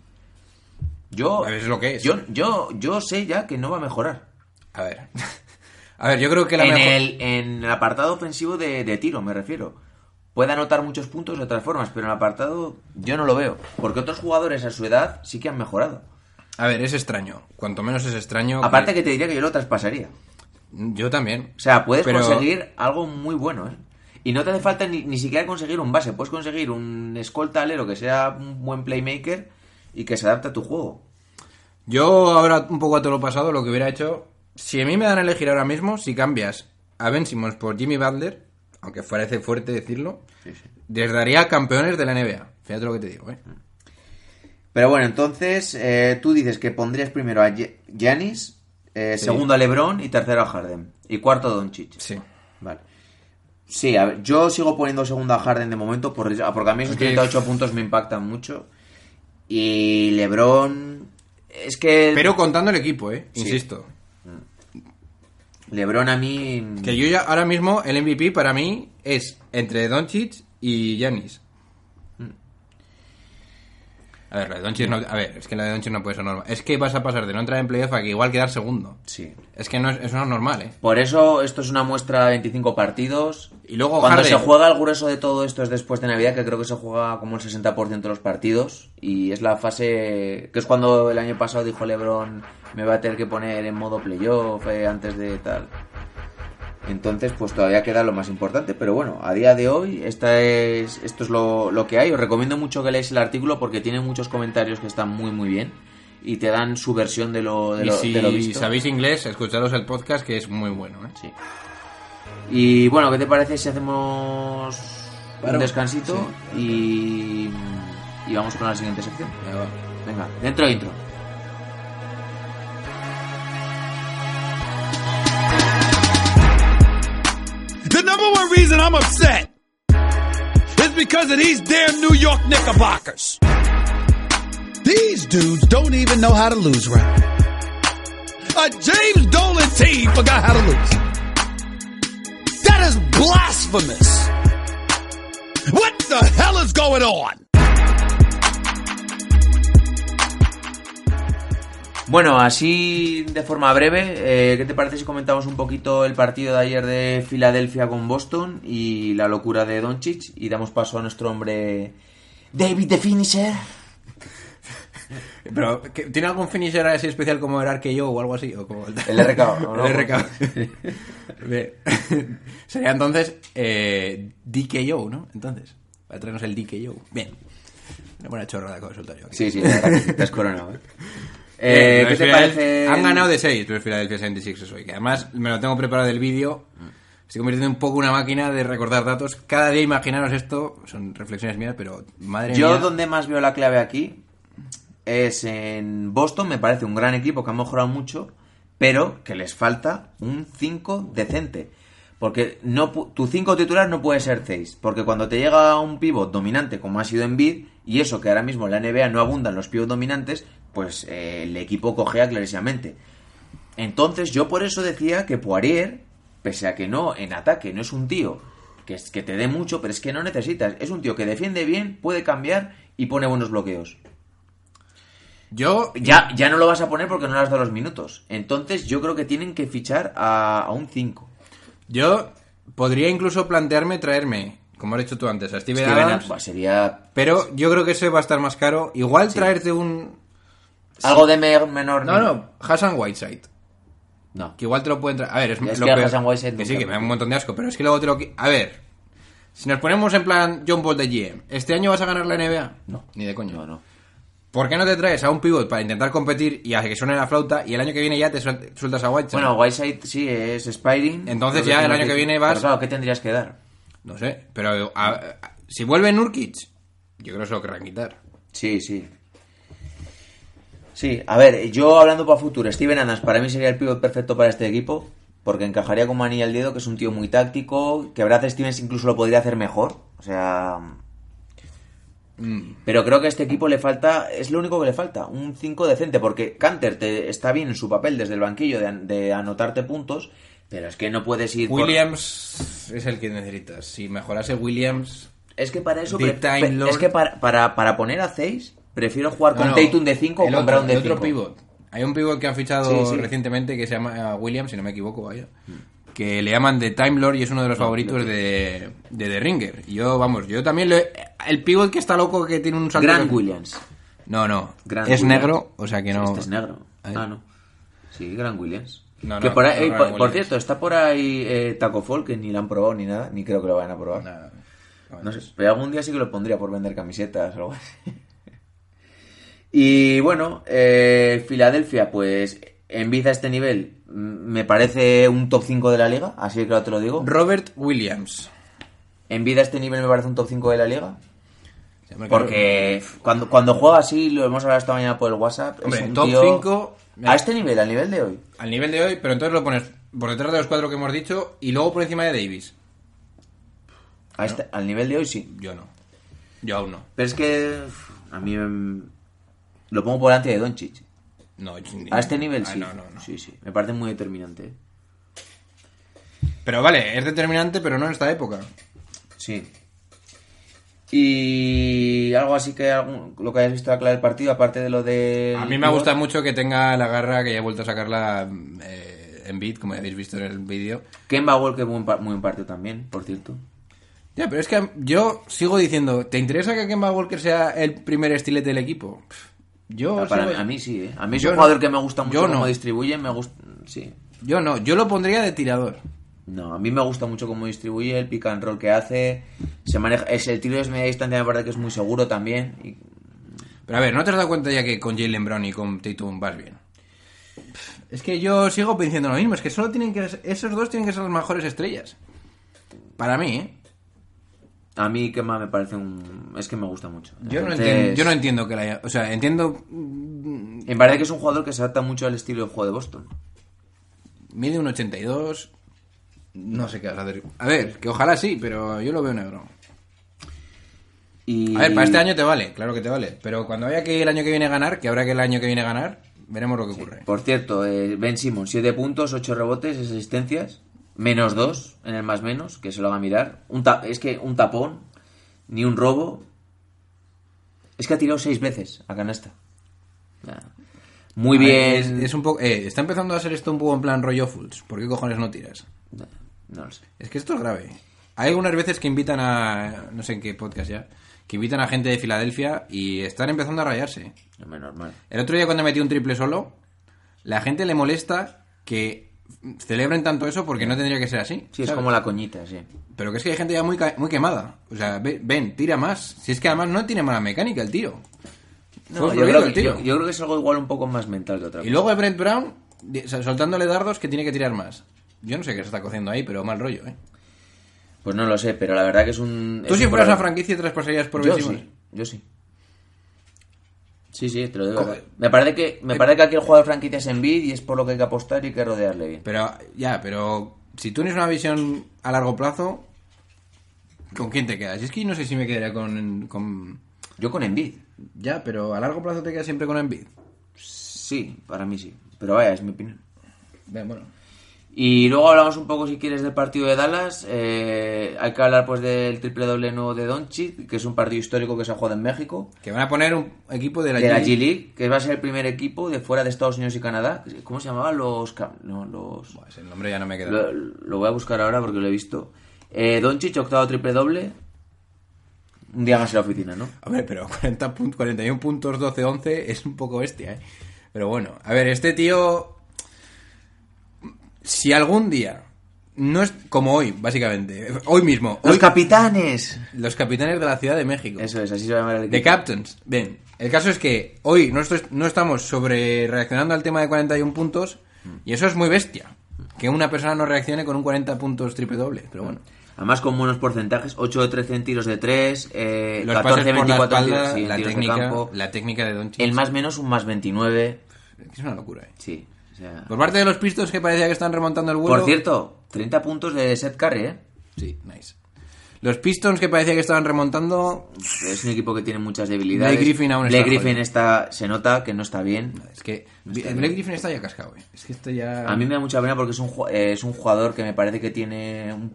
Yo...
Es lo que es.
Yo, yo, yo sé ya que no va a mejorar.
A ver. *laughs* A ver, yo creo que la
en,
mejor...
el, en el apartado ofensivo de, de tiro, me refiero. Puede anotar muchos puntos de otras formas, pero en el apartado yo no lo veo. Porque otros jugadores a su edad sí que han mejorado.
A ver, es extraño. Cuanto menos es extraño...
Aparte que te diría que yo lo traspasaría.
Yo también.
O sea, puedes
Pero-
conseguir algo muy bueno, ¿eh? Y no te hace falta ni, ni siquiera conseguir un base. Puedes conseguir un escolta alero que sea un buen playmaker y que se adapte a tu juego.
Yo ahora, un poco a todo lo pasado, lo que hubiera hecho... Si a mí me dan a elegir ahora mismo, si cambias a Ben Simmons por Jimmy Butler, aunque parece fuerte decirlo, les daría campeones de la NBA. Fíjate lo que te digo, ¿eh?
Pero bueno, entonces eh, tú dices que pondrías primero a Gi- Giannis, eh, segundo a LeBron y tercero a Harden. Y cuarto a Doncic.
Sí.
Vale. Sí, a ver, yo sigo poniendo segundo a Harden de momento por- porque a mí esos
Ok.
38 puntos me impactan mucho. Y LeBron... Es que...
Pero contando el equipo, ¿eh?
Sí.
Insisto.
LeBron a mí...
Que yo ya, ahora mismo, el MVP para mí es entre Doncic y Giannis. A ver, lo de Doncic no, a ver, es que la de Doncic no puede ser normal. Es que vas a pasar de no entrar en playoff a que igual quedar segundo.
Sí.
Es que no es, eso no es normal, ¿eh?
Por eso esto es una muestra de 25 partidos.
Y luego
Cuando
Harden.
se juega el grueso de todo esto es después de Navidad, que creo que se juega como el 60% de los partidos. Y es la fase que es cuando el año pasado dijo LeBron me va a tener que poner en modo playoff eh, antes de tal. Entonces, pues todavía queda lo más importante. Pero bueno, a día de hoy esta es, esto es lo, lo que hay. Os recomiendo mucho que leáis el artículo porque tiene muchos comentarios que están muy muy bien. Y te dan su versión de lo, de
y
lo,
si
de lo visto.
sabéis inglés, escucharos el podcast que es muy bueno, ¿eh?
Sí. Y bueno, ¿qué te parece si hacemos un descansito y, y vamos con la siguiente sección? Venga, dentro intro.
Reason I'm upset is because of these damn New York Knickerbockers. These dudes don't even know how to lose right. A James Dolan team forgot how to lose. That is blasphemous. What the hell is going on?
Bueno, así de forma breve, eh, ¿qué te parece si comentamos un poquito el partido de ayer de Filadelfia con Boston y la locura de Doncic y damos paso a nuestro hombre David the Finisher?
Pero, ¿qué- ¿tiene algún finisher así especial como el RKO o algo así? O como el,
El RKO, ¿no? *laughs*
El RKO. *laughs* Sería entonces eh, DKO, ¿no? Entonces, para traernos el DKO. Bien. Una buena chorrada que he yo aquí.
Sí, sí, la verdad que te has coronado. ¿eh? Eh, ¿Qué te parece?
Han ganado de 6 los Philadelphia 76 hoy, que además me lo tengo preparado del vídeo. Estoy convirtiendo un poco una máquina de recordar datos. Cada día imaginaros esto, son reflexiones mías, pero madre
Yo
mía.
donde más veo la clave aquí es en Boston, me parece un gran equipo que ha mejorado mucho, pero que les falta un 5 decente. Porque no tu 5 titular no puede ser 6, porque cuando te llega un pivot dominante como ha sido Embiid, y eso que ahora mismo en la NBA no abundan los pivots dominantes, pues eh, el equipo cogea clarísimamente. Entonces yo por eso decía que Poirier, pese a que no en ataque no es un tío que, es, que te dé mucho, pero es que no necesitas. Es un tío que defiende bien, puede cambiar y pone buenos bloqueos.
Yo,
Ya, ya no lo vas a poner porque no le has dado los minutos. Entonces yo creo que tienen que fichar a, a un 5.
yo podría incluso plantearme traerme, como has dicho tú antes, a Steven,
Steven
Adams,
sería
pero yo creo que ese va a estar más caro. Igual traerte un...
algo de me- menor.
No, no, Hassan Whiteside.
No.
Que igual te lo pueden traer. A ver, es,
Es
lo
que Hassan Whiteside
Que sí, que
me
da un montón de asco, pero es que luego te lo. A ver, si nos ponemos en plan John Paul de GM, ¿este año vas a ganar la NBA?
No.
Ni de coño.
No, no.
¿Por qué no te traes a un pivot para intentar competir y a que suene la flauta y el año que viene ya te suel- sueltas a Whiteside?
Bueno, Whiteside sí es Spiring.
Entonces ya el año que viene
Pero
vas-
claro, ¿qué tendrías que dar?
No sé, pero a- a- si vuelve Nurkic, yo creo que se lo querrán quitar.
Sí, sí. Sí, a ver, yo hablando para futuro, Steven Adams para mí sería el pivot perfecto para este equipo, porque encajaría como anilla al dedo, que es un tío muy táctico, que Brad Stevens incluso lo podría hacer mejor, o sea... Pero creo que a este equipo le falta, es lo único que le falta, un 5 decente, porque Canter te, está bien en su papel desde el banquillo de, an- de anotarte puntos, pero es que no puedes ir... por-
Williams es el que necesitas. Si mejorase Williams.
Es que para eso... Pre-. Es que para, para, para poner a 6, prefiero jugar con
No, no,
Tatum de 5 o con Brown de
el
5.
otro pivot. Hay un pivot que han fichado
Sí, sí.
recientemente que se llama Williams, si no me equivoco, vaya. Que le llaman The Time Lord y es uno de los favoritos de, de The Ringer. Y yo, vamos, yo también le... El pivot que está loco que tiene un salto...
Grant
de-
Williams.
No, no.
Grant
es
Williams.
negro, o sea que no...
Este es negro.
Ahí.
Ah, no. Sí, Grant Williams.
No,
Que
no,
por, ahí- eh, por, por cierto, está por ahí eh, Taco Fall, que ni lo han probado ni nada, ni creo que lo vayan a probar.
Nada.
No sé, pero algún día sí que lo pondría por vender camisetas o algo así. Y bueno, eh, Filadelfia, pues en vista a este nivel, mm, me parece un top 5 de la liga, así que claro te lo digo.
Robert Williams.
En vida a este nivel me parece un top 5 de la liga. Porque cuando, cuando juega así, lo hemos hablado esta mañana por el WhatsApp. es
Hombre,
un
top
tío-
5...
A este nivel, al nivel de hoy.
Al nivel de hoy, pero entonces lo pones por detrás de los cuatro que hemos dicho y luego por encima de Davis.
A este- al nivel de hoy sí.
Yo no. Yo aún no.
Pero es que a mí mm, lo pongo por delante de Doncic.
No,
A este nivel
Ah,
sí.
no, no, no.
Sí, sí. Me parece muy determinante.
Pero vale, es determinante, pero no en esta época.
Sí. Y algo así que algún- lo que hayas visto aclarar el partido, aparte de lo de.
A mí me gusta mucho que tenga la garra que ya he vuelto a sacarla eh, en beat, como ya habéis visto en el vídeo.
Kemba Walker, muy, muy buen partido también, por cierto.
Ya, pero es que yo sigo diciendo, ¿te interesa que Kemba Walker sea el primer estilete del equipo? Pff, Yo,
Ah, Para a mí sí, ¿eh? A mí es
Yo
un
no.
jugador que me gusta mucho
Yo
cómo
no.
distribuye, me gusta. Sí.
yo no, yo lo pondría de tirador.
No, a mí me gusta mucho cómo distribuye, el pick and roll que hace. Se maneja. Es, el tiro de media distancia me parece que es muy seguro también. y-
Pero a ver, ¿no te has dado cuenta ya que con Jalen Brown y con Tatum vas bien? Es que yo sigo pensando lo mismo, es que solo tienen que esos dos tienen que ser las mejores estrellas. Para mí, ¿eh?
A mí Kemba me parece un. Es que me gusta mucho.
Yo no, entiendo, yo no entiendo que la haya... O sea, entiendo...
Me parece que es un jugador que se adapta mucho al estilo de juego de Boston.
Mide un 82... No sé qué vas a hacer. A ver, que ojalá sí, pero yo lo veo negro.
Y...
A ver, para este año te vale, claro que te vale. Pero cuando haya que el año que viene ganar, que habrá que el año que viene ganar, veremos lo que ocurre.
Por cierto, eh, Ben Simmons, 7 puntos, 8 rebotes, 6 asistencias, menos 2 en el más menos, que se lo va a mirar. Un es que un tapón, ni un robo. Es que ha tirado 6 veces a canasta. Muy
A ver,
bien.
Es, es un poco... eh, está empezando a ser esto un poco en plan rollo fulls. ¿Por qué cojones no tiras?
No, no lo sé.
Es que esto es grave. Hay algunas veces que invitan a... No sé en qué podcast ya. Que invitan a gente de Filadelfia y están empezando a rayarse.
No normal.
El otro día cuando metí un triple solo, la gente le molesta que celebren tanto eso porque no tendría que ser así.
Sí, es como la coñita, sí.
Pero que es que hay gente ya muy, muy quemada. O sea, ve- ven, tira más. Si es que además no tiene mala mecánica el tiro.
No, yo, creo
el
que,
tiro.
yo- yo creo que es algo igual un poco más mental que otra
Y
cosa.
luego Brent Brown di- o sea, soltándole dardos que tiene que tirar más. Yo no sé qué se está cociendo ahí, pero mal rollo, ¿eh?
Pues no lo sé, pero la verdad que es un...
Tú
es
si
un
fueras una franquicia te las pasarías por
Yo sí, yo sí. Sí, sí, te lo digo. Me parece que me parece que aquí el jugador de franquicia es Envid y es por lo que hay que apostar y hay que rodearle bien.
Pero, ya, pero si tú tienes una visión a largo plazo, ¿con quién te quedas? Y es que no sé si me quedaría con, con...
Yo con Envid.
Ya, pero a largo plazo te quedas siempre con Embiid.
Sí, para mí sí. Pero vaya, es mi opinión.
Bien, bueno.
Y luego hablamos un poco, si quieres, del partido de Dallas. Eh, hay que hablar pues del triple doble nuevo de Doncic, que es un partido histórico que se ha jugado en México.
Que van a poner un equipo de la,
de la
G-
G League, que va a ser el primer equipo de fuera de Estados Unidos y Canadá. ¿Cómo se llamaba? Los... No, los...
Pues el nombre ya no me queda.
Lo, lo voy a buscar ahora porque lo he visto. Eh, Doncic, octavo triple doble. Un día más en la oficina, ¿no?
A ver, pero 40 pun- 41 puntos, 12-11 es un poco bestia, ¿eh? Pero bueno, a ver, este tío... Si algún día... No es como hoy, básicamente. Hoy mismo.
¡Los
hoy-
capitanes!
los capitanes de la Ciudad de México.
Eso es, así se va a llamar el
The
equipo.
Captains. Bien, el caso es que hoy no, no estamos sobre reaccionando al tema de 41 puntos y eso es muy bestia. Que una persona no reaccione con un 40 puntos triple doble, pero bueno.
Además con buenos porcentajes, 8 de 13 en tiros de 3, eh,
Los
14
pases
de
por la
24 en tiros,
espalda,
sí, en
la,
tiros de
técnica,
campo.
la técnica de Doncic.
El más menos un más 29.
Es una locura, eh.
Sí, sea...
Por parte de los Pistons que parecía que están remontando el vuelo.
Por cierto, 30 puntos de Seth Curry, ¿eh?
Sí, nice. Los Pistons que parecía que estaban remontando.
Es un equipo que tiene muchas debilidades.
Blake Griffin aún está
Blake Griffin está, se nota que no está bien.
Es que. el Blake Griffin está ya cascado, eh. Es que esto ya.
A mí me da mucha pena porque es un, eh, es un jugador que me parece que tiene un-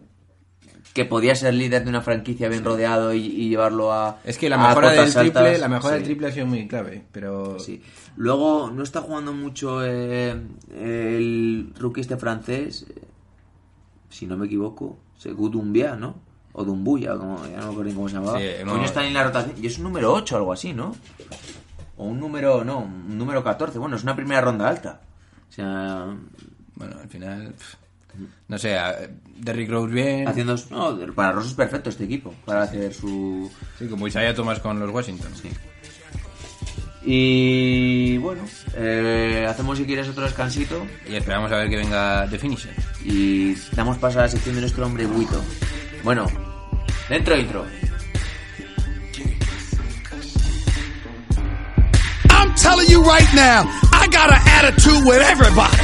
que podía ser líder de una franquicia bien rodeado y, y llevarlo a
Es que la mejora del triple,
altas.
la mejora
Sí,
del triple ha sido muy clave, pero
sí. Luego no está jugando mucho eh, el rookie este francés, eh, si no me equivoco, Sekou Doumbia, ¿no? O Dumbuya, como, ya no me acuerdo ni cómo se llamaba.
Sí, no.
Está en la rotación y es un número 8 o algo así, ¿no? O un número, no, un número 14. Bueno, es una primera ronda alta. O sea,
bueno, al final pff, no sé, Derrick Rose bien,
haciendo no, para Ross es perfecto este equipo para hacer su
sí, como Isaiah Thomas con los Washington.
sí. y bueno eh, hacemos si quieres otro descansito
Y esperamos a ver que venga The Finisher.
y damos paso a la sección de nuestro hombre buito bueno dentro intro
I'm telling you right now, I got an attitude with everybody.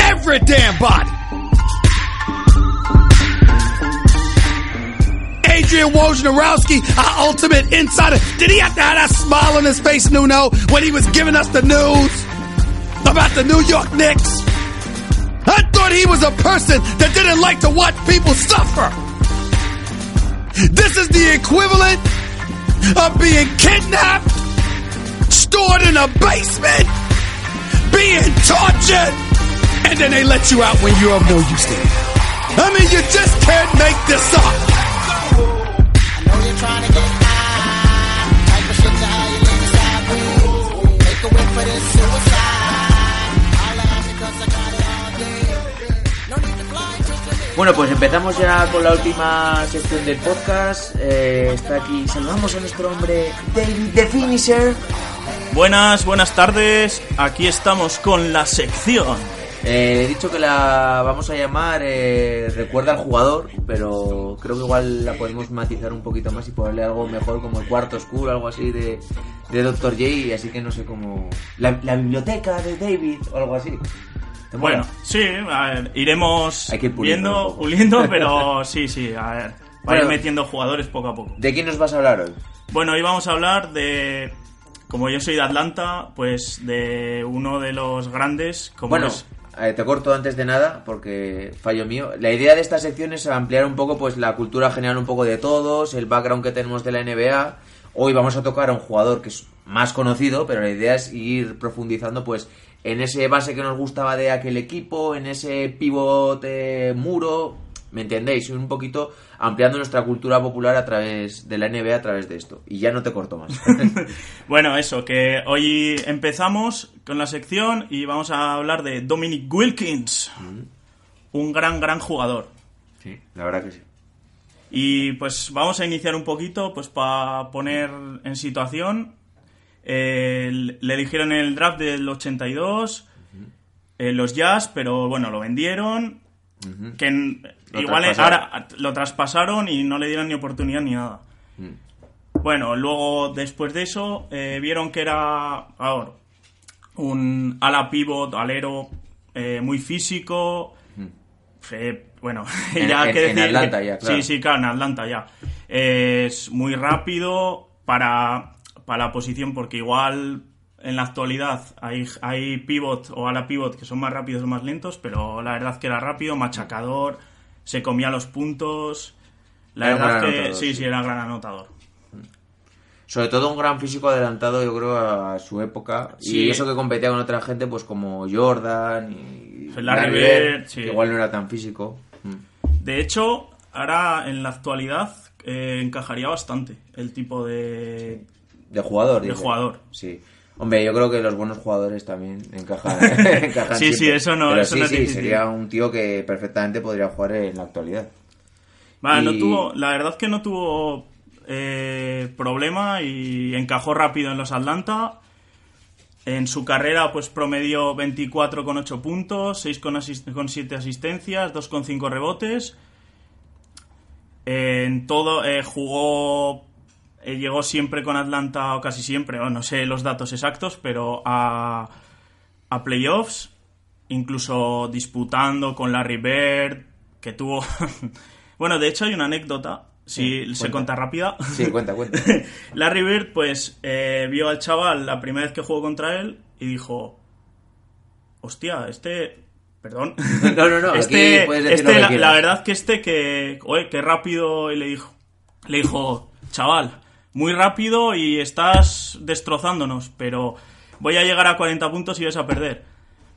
Every damn body. Adrian Wojnarowski, our ultimate insider. Did he have to have that smile on his face, Nuno, when he was giving us the news about the New York Knicks? I thought he was a person that didn't like to watch people suffer. This is the equivalent of being kidnapped, stored in a basement, being tortured, and then they let you out when you're of no use to them. I mean, you just can't make this up.
Know you're trying to get high. Type of shit to how you live sideways. Make a whip for this suicide. I'll laugh because I got it all day. No need to fly to the
Bueno, pues empezamos ya con la última sección del podcast. Eh, está aquí, saludamos a nuestro hombre David The Finisher.
Buenas, buenas tardes. Aquí estamos con la sección.
Eh, he dicho que la vamos a llamar eh, Recuerda al jugador, pero creo que igual la podemos matizar un poquito más y ponerle algo mejor como el cuarto oscuro, algo así de, de Dr. J, así que no sé cómo... La, la biblioteca de David o algo así.
Bueno, sí, a ver, iremos
Hay que ir puliendo
viendo, puliendo, *laughs* pero sí, sí, a ver. Va a ir metiendo jugadores poco a poco.
¿De quién nos vas a hablar hoy?
Bueno, hoy vamos a hablar de. Como yo soy de Atlanta, pues de uno de los grandes. Como
Bueno,
es-
te corto antes de nada porque fallo mío. La idea de esta sección es ampliar un poco pues la cultura general un poco de todos, el background que tenemos de la NBA. Hoy vamos a tocar a un jugador que es más conocido, pero la idea es ir profundizando pues en ese base que nos gustaba de aquel equipo, en ese pivote muro, ¿me entendéis? Un poquito ampliando nuestra cultura popular a través de la NBA a través de esto. Y ya no te corto más. *laughs*
Bueno, eso, que hoy empezamos con la sección y vamos a hablar de Dominic Wilkins. Un gran, gran jugador.
sí, la verdad que sí.
Y pues vamos a iniciar un poquito, pues para poner en situación. Eh, le eligieron el draft del 82 eh, los Jazz, pero bueno, lo vendieron. Que en-
Lo
igual eh, ahora lo traspasaron y no le dieron ni oportunidad ni nada. Bueno, luego después de eso eh, vieron que era ahora un ala pivot, alero eh, muy físico. Eh, bueno, *laughs*
En-
ya
en-
que
en
decir
Atlanta
que-
ya, claro.
Sí, sí, claro, en Atlanta ya. Es muy rápido para, para la posición porque igual en la actualidad hay, hay pivot o ala pivot que son más rápidos o más lentos, pero la verdad que era rápido, machacador, se comía los puntos. La
Era
verdad que
anotador,
sí,
sí.
era gran anotador.
Sobre todo un gran físico adelantado, yo creo, a su época.
Sí.
Y eso que competía con otra gente, pues como Jordan y
Larry
Bird,
sí.
que igual no era tan físico. Mm.
De hecho, ahora en la actualidad eh, encajaría bastante el tipo de...
De jugador,
De
dice.
jugador.
Sí. Hombre, yo creo que los buenos jugadores también encajan. *laughs* encajan
Sí, sí, eso no-
Pero
eso
sí,
no es
sí,
difícil.
sería un tío que perfectamente podría jugar en la actualidad.
Vale, no tuvo, la verdad que no tuvo eh, problema y encajó rápido en los Atlanta. En su carrera, pues promedió 24,8 puntos, 6,7 asistencias, 2,5 rebotes. En todo eh, jugó, llegó siempre con Atlanta, o casi siempre, o no sé los datos exactos, pero a, a playoffs, incluso disputando con Larry Bird, que tuvo... *laughs* bueno, de hecho hay una anécdota, si
Sí,
se
cuenta.
rápida.
Sí, cuenta, cuenta. *laughs*
Larry Bird, pues, eh, vio al chaval la primera vez que jugó contra él y dijo: Hostia, este. Perdón. *laughs*
No, no, no,
Este,
decir
este,
lo que
la, la verdad que este que. Oye, qué rápido. Y le dijo: Le dijo, chaval, muy rápido y estás destrozándonos, pero voy a llegar a 40 puntos y vas a perder.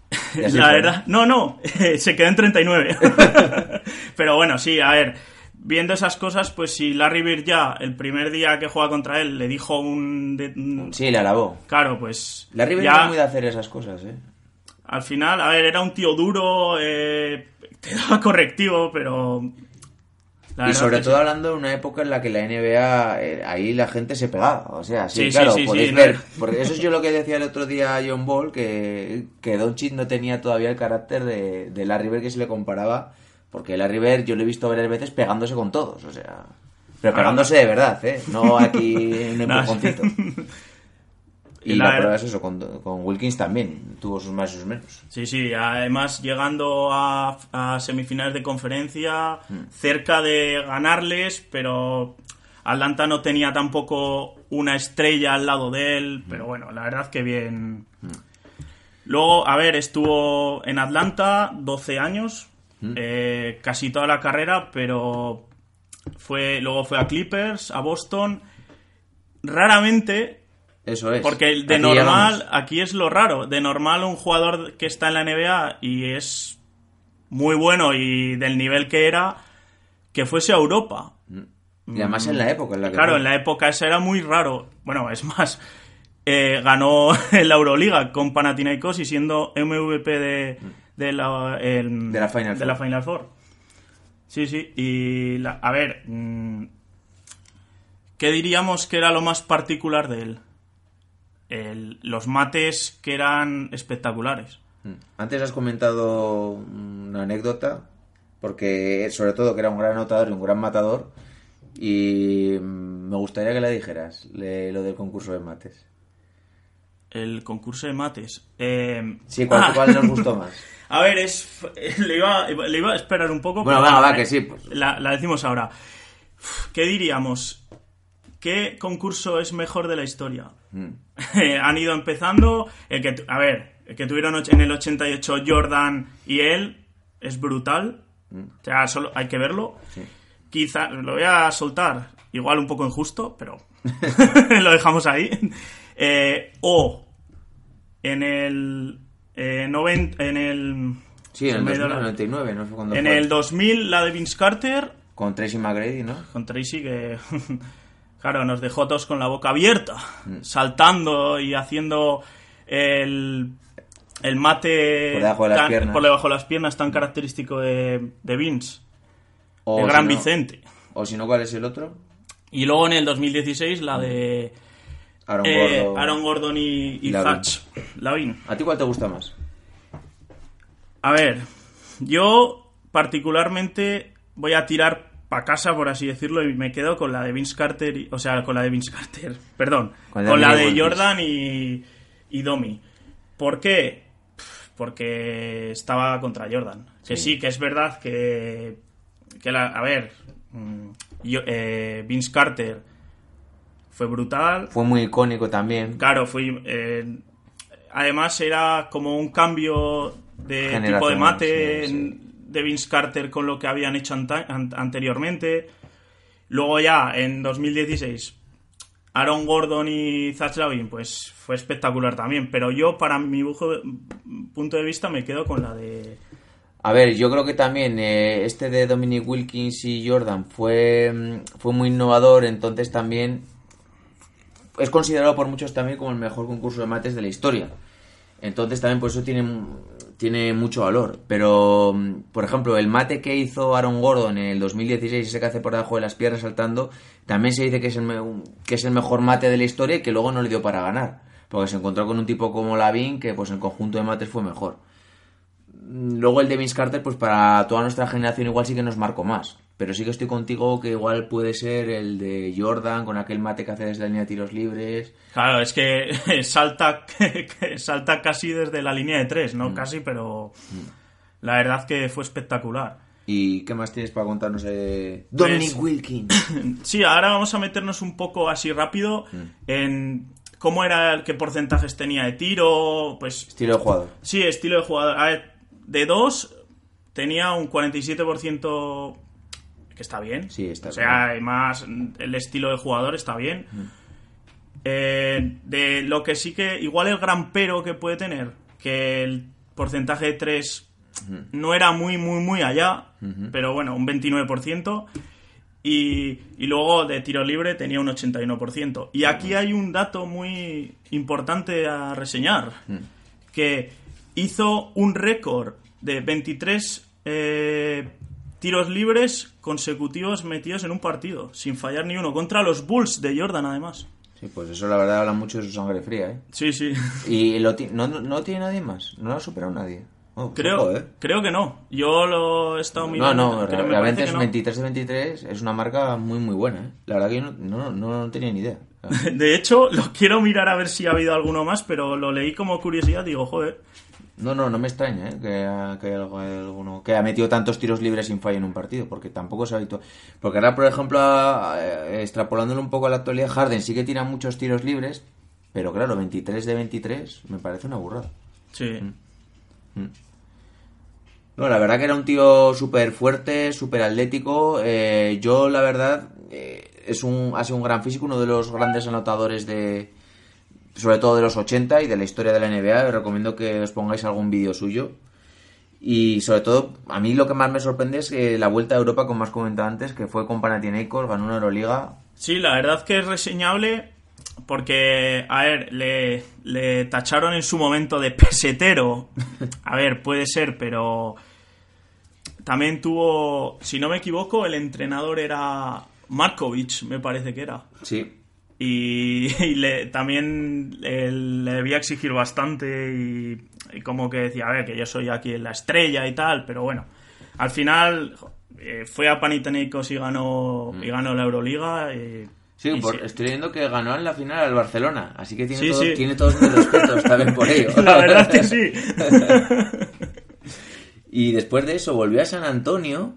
*laughs* La
fue.
verdad, no, no, *laughs* se quedó en 39. *laughs* Pero bueno, sí, a ver, viendo esas cosas, pues si Larry Bird ya, el primer día que juega contra él, le dijo un... de- un-
Sí, le alabó.
Claro, pues...
Larry Bird
ya,
no muy de hacer esas cosas, ¿eh?
Al final, a ver, era un tío duro, eh, te daba correctivo, pero... la
y sobre todo
sí.
hablando de una época en la que la NBA, eh, ahí la gente se pegaba. O sea, sí, claro,
sí,
podéis
no.
ver. Porque eso es yo lo que decía el otro día a John Ball, que, que Doncic no tenía todavía el carácter de, de Larry Bird que se le comparaba. Porque Larry Bird yo lo he visto varias veces pegándose con todos, o sea... Pero pegándose de verdad, ¿eh? No aquí un *laughs*
No.
empujoncito. Y la,
la-
prueba es eso, con, con Wilkins también. Tuvo sus más y sus menos.
Sí, sí, además llegando a, a semifinales de conferencia, cerca de ganarles, pero Atlanta no tenía tampoco una estrella al lado de él, pero bueno, la verdad que bien. Luego, a ver, estuvo en Atlanta 12 años, eh, casi toda la carrera, pero fue luego fue a Clippers, a Boston raramente,
Eso es.
porque de
Aquí
normal, aquí es lo raro, de normal un jugador que está en la NBA y es muy bueno y del nivel que era, que fuese a Europa.
Y además en la época en la que.
Claro,
fue.
en la época esa era muy raro. Bueno, es más, eh, ganó *laughs* la Euroliga con Panathinaikos y siendo MVP de, de la, el-
De la Final
de
Four.
la Final Four. Sí, sí. Y, la- a ver, mm, ¿qué diríamos que era lo más particular de él? El- los mates que eran espectaculares.
Mm. Antes has comentado una anécdota, porque sobre todo que era un gran anotador y un gran matador, y me gustaría que la dijeras, le- lo del concurso de mates.
El concurso de mates. Eh,
Sí, ¿cuál,
ah,
cuál nos gustó más? *laughs*
A ver, es, le, iba, le iba a esperar un poco.
Bueno, va,
la-
que sí, pues.
La, la decimos ahora. ¿Qué diríamos? ¿Qué concurso es mejor de la historia?
Mm. *laughs*
Han ido empezando. El que, a ver, el que tuvieron en el 88 Jordan y él es brutal. O sea, solo hay que verlo. Quizá, lo voy a soltar, igual un poco injusto, pero *laughs* *laughs* lo dejamos ahí. Eh, o en el eh, noven- en el
Sí, en el
se me ha ido la-
2099, ¿no? Fue cuando
en
fue.
el 2000 la de Vince Carter
Con Tracy McGrady, ¿no?
con Tracy que claro nos dejó todos con la boca abierta
Mm.
saltando y haciendo el el mate
Por debajo de las
tan- por debajo de las piernas tan característico de, de Vince
O
el
si
gran
no-
Vicente
O si no, ¿cuál es el otro?
y luego en el 2016 la de
Aaron
eh,
Gordon.
Aaron Gordon y, y
Lavin.
Zach Lavin
¿A ti cuál te gusta más?
A ver, yo particularmente voy a tirar para casa, por así decirlo, y me quedo con la de Vince Carter, y- o sea, con la de Vince Carter, *laughs* perdón,
Con
con,
la de.
Jordan y, y Domi. ¿Por qué? Porque estaba contra Jordan. Que
Sí.
sí, que es verdad que, que la, a ver, mm, yo- eh, Vince Carter fue brutal,
Fue muy icónico también.
Claro, fui. eh, además, era como un cambio de tipo de mate
sí, sí.
De Vince Carter con lo que habían hecho anteriormente. Luego, ya en 2016, Aaron Gordon y Zach Lavin, pues fue espectacular también. Pero yo, para mi punto de vista, me quedo con la de.
A ver, yo creo que también eh, este de Dominic Wilkins y Jordan fue, mm, fue muy innovador, entonces también es considerado por muchos también como el mejor concurso de mates de la historia. Entonces también por eso tiene, tiene mucho valor. Pero, mm, por ejemplo, el mate que hizo Aaron Gordon en el 2016, ese que hace por debajo de las piernas saltando, también se dice que es el, que es el mejor mate de la historia y que luego no le dio para ganar. Porque se encontró con un tipo como Lavin que pues en conjunto de mates fue mejor. Luego el de Vince Carter, pues para toda nuestra generación igual sí que nos marcó más. Pero sí que estoy contigo que igual puede ser el de Jordan con aquel mate que hace desde la línea de tiros libres.
Claro, es que *laughs* salta, *laughs* salta casi desde la línea de tres,
Mm.
no casi, pero la verdad que fue espectacular.
¿Y qué más tienes para contarnos de Dominic
Pues-
Wilkins? *coughs*
Sí, ahora vamos a meternos un poco así rápido en cómo era, el- qué porcentajes tenía de tiro, pues
Estilo de jugador.
sí, estilo de jugador. A ver, de dos tenía un 47% que está bien.
Sí, está
O sea, además el estilo de jugador está bien. Eh, de lo que sí que, igual el gran pero que puede tener, que el porcentaje de 3 no era muy, muy, muy allá, pero bueno, un 29%. Y, y luego de tiro libre tenía un 81%. Y aquí hay un dato muy importante a reseñar, que hizo un récord de 23 eh, tiros libres consecutivos metidos en un partido, sin fallar ni uno, contra los Bulls de Jordan además.
Sí, pues eso la verdad habla mucho de su sangre fría, ¿eh?
Sí, sí.
Y lo no, no, no tiene nadie más, no lo ha superado nadie. Oh,
Creo,
ojo, ¿eh?
creo que no. Yo lo he estado
No,
mirando.
no,
pero me
realmente es
que no.
23 de 23, es una marca muy muy buena, ¿eh? La verdad que yo no, no, no, no tenía ni idea. *laughs*
De hecho, lo quiero mirar a ver si ha habido alguno más, pero lo leí como curiosidad. Digo, joder.
No, no, no me extraña ¿eh? que, ha- que haya alguno que ha metido tantos tiros libres sin fallo en un partido, porque tampoco es habitual. Porque ahora, por ejemplo, eh, extrapolándolo un poco a la actualidad, Harden sí que tira muchos tiros libres, pero claro, 23 de 23 me parece una burrada.
Sí.
No, la verdad que era un tío súper fuerte, súper atlético. eh, yo, la verdad, eh, es un, ha sido un gran físico, uno de los grandes anotadores de, sobre todo de los 80 y de la historia de la NBA. Os recomiendo que os pongáis algún vídeo suyo. Y sobre todo, a mí lo que más me sorprende es que la vuelta a Europa, como has comentado antes, que fue con Panathinaikos, ganó una Euroliga.
Sí, la verdad que es reseñable porque, a ver, le, le tacharon en su momento de pesetero. A ver, puede ser, pero también tuvo, si no me equivoco, el entrenador era Markovic, me parece que era.
Sí,
Y, *laughs* y le, también eh, le debía exigir bastante y, y como que decía, a ver, que yo soy aquí la estrella y tal, pero bueno, al final eh, fue a Panathinaikos y ganó, y ganó la Euroliga. y-
Sí,
y
por-
sí.
estoy viendo que ganó en la final al Barcelona, así que tiene,
Sí,
todo-
sí.
tiene todos mis respetos también por ello. *laughs*
La verdad que sí. *laughs*
Y después de eso volvió a San Antonio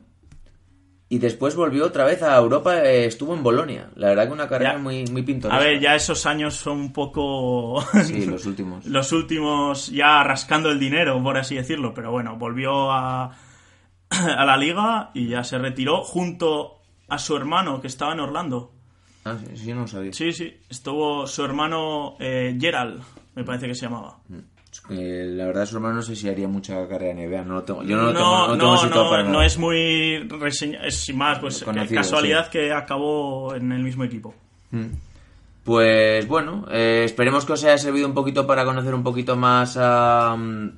y después volvió otra vez a Europa, eh, estuvo en Bolonia. La verdad que una carrera
Ya.
muy, muy pintoresca.
A ver, ya esos años son un poco...
Sí, *laughs* los últimos.
los últimos ya rascando el dinero, por así decirlo, pero bueno, volvió a, *clears throat* a la liga y ya se retiró junto a su hermano que estaba en Orlando.
Ah, sí, sí, yo no lo sabía.
Sí, sí, estuvo su hermano eh, Gerald, me parece que se llamaba.
Es que la verdad su hermano no sé si haría mucha carrera en NBA. No lo tengo, yo no lo tengo,
no,
no tengo
no,
situado
no,
para
no
nada.
es muy reseña, es sin más, pues que
Conocido,
casualidad que acabó en el mismo equipo.
Pues bueno, eh, esperemos que os haya servido un poquito para conocer un poquito más a, mm,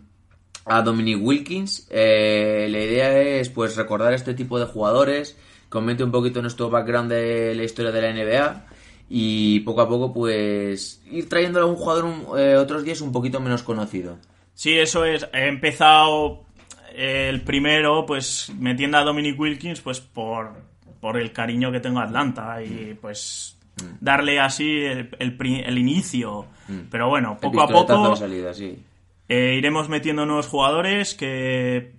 a Dominic Wilkins. Eh, la idea es pues recordar este tipo de jugadores, comente un poquito nuestro background de la historia de la NBA y poco a poco pues ir trayendo a un jugador un- eh, otros días un poquito menos conocido.
Sí, eso es. He empezado eh, el primero, pues metiendo a Dominic Wilkins, pues por, por el cariño que tengo a Atlanta y pues darle así el, el inicio. Pero bueno, poco a poco
salida, sí.
eh, iremos metiendo nuevos jugadores que,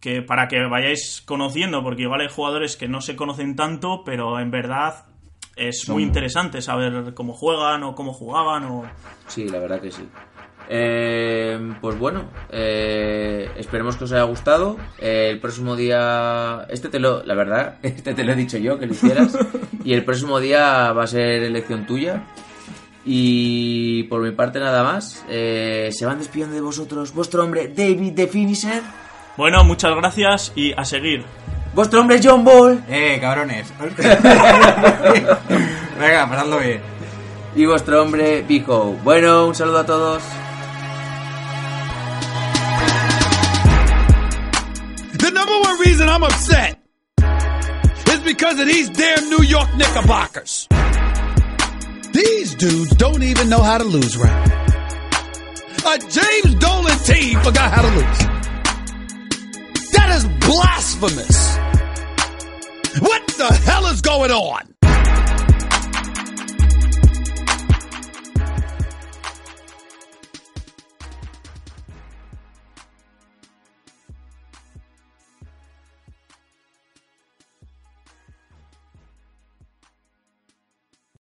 que para que vayáis conociendo, porque igual hay jugadores que no se conocen tanto, pero en verdad es muy interesante saber cómo juegan o cómo jugaban o...
Sí, la verdad que sí. Eh, pues bueno, eh, esperemos que os haya gustado. Eh, el próximo día, este te lo, la verdad, *laughs* este te lo he dicho yo que lo hicieras. *laughs* y el próximo día va a ser elección tuya. Y por mi parte nada más. Eh, se van despidiendo de vosotros vuestro hombre David the Finisher,
Bueno, muchas gracias y a seguir.
Vuestro hombre John Ball
Eh, cabrones. *laughs* *laughs* Venga, pasadlo bien.
y vuestro hombre Pico. Bueno, un saludo a todos.
The number one reason I'm upset is because of these damn New York Knickerbockers. These dudes don't even know how to lose right. A James Dolan team forgot how to lose. That is blasphemous. What the hell is going on?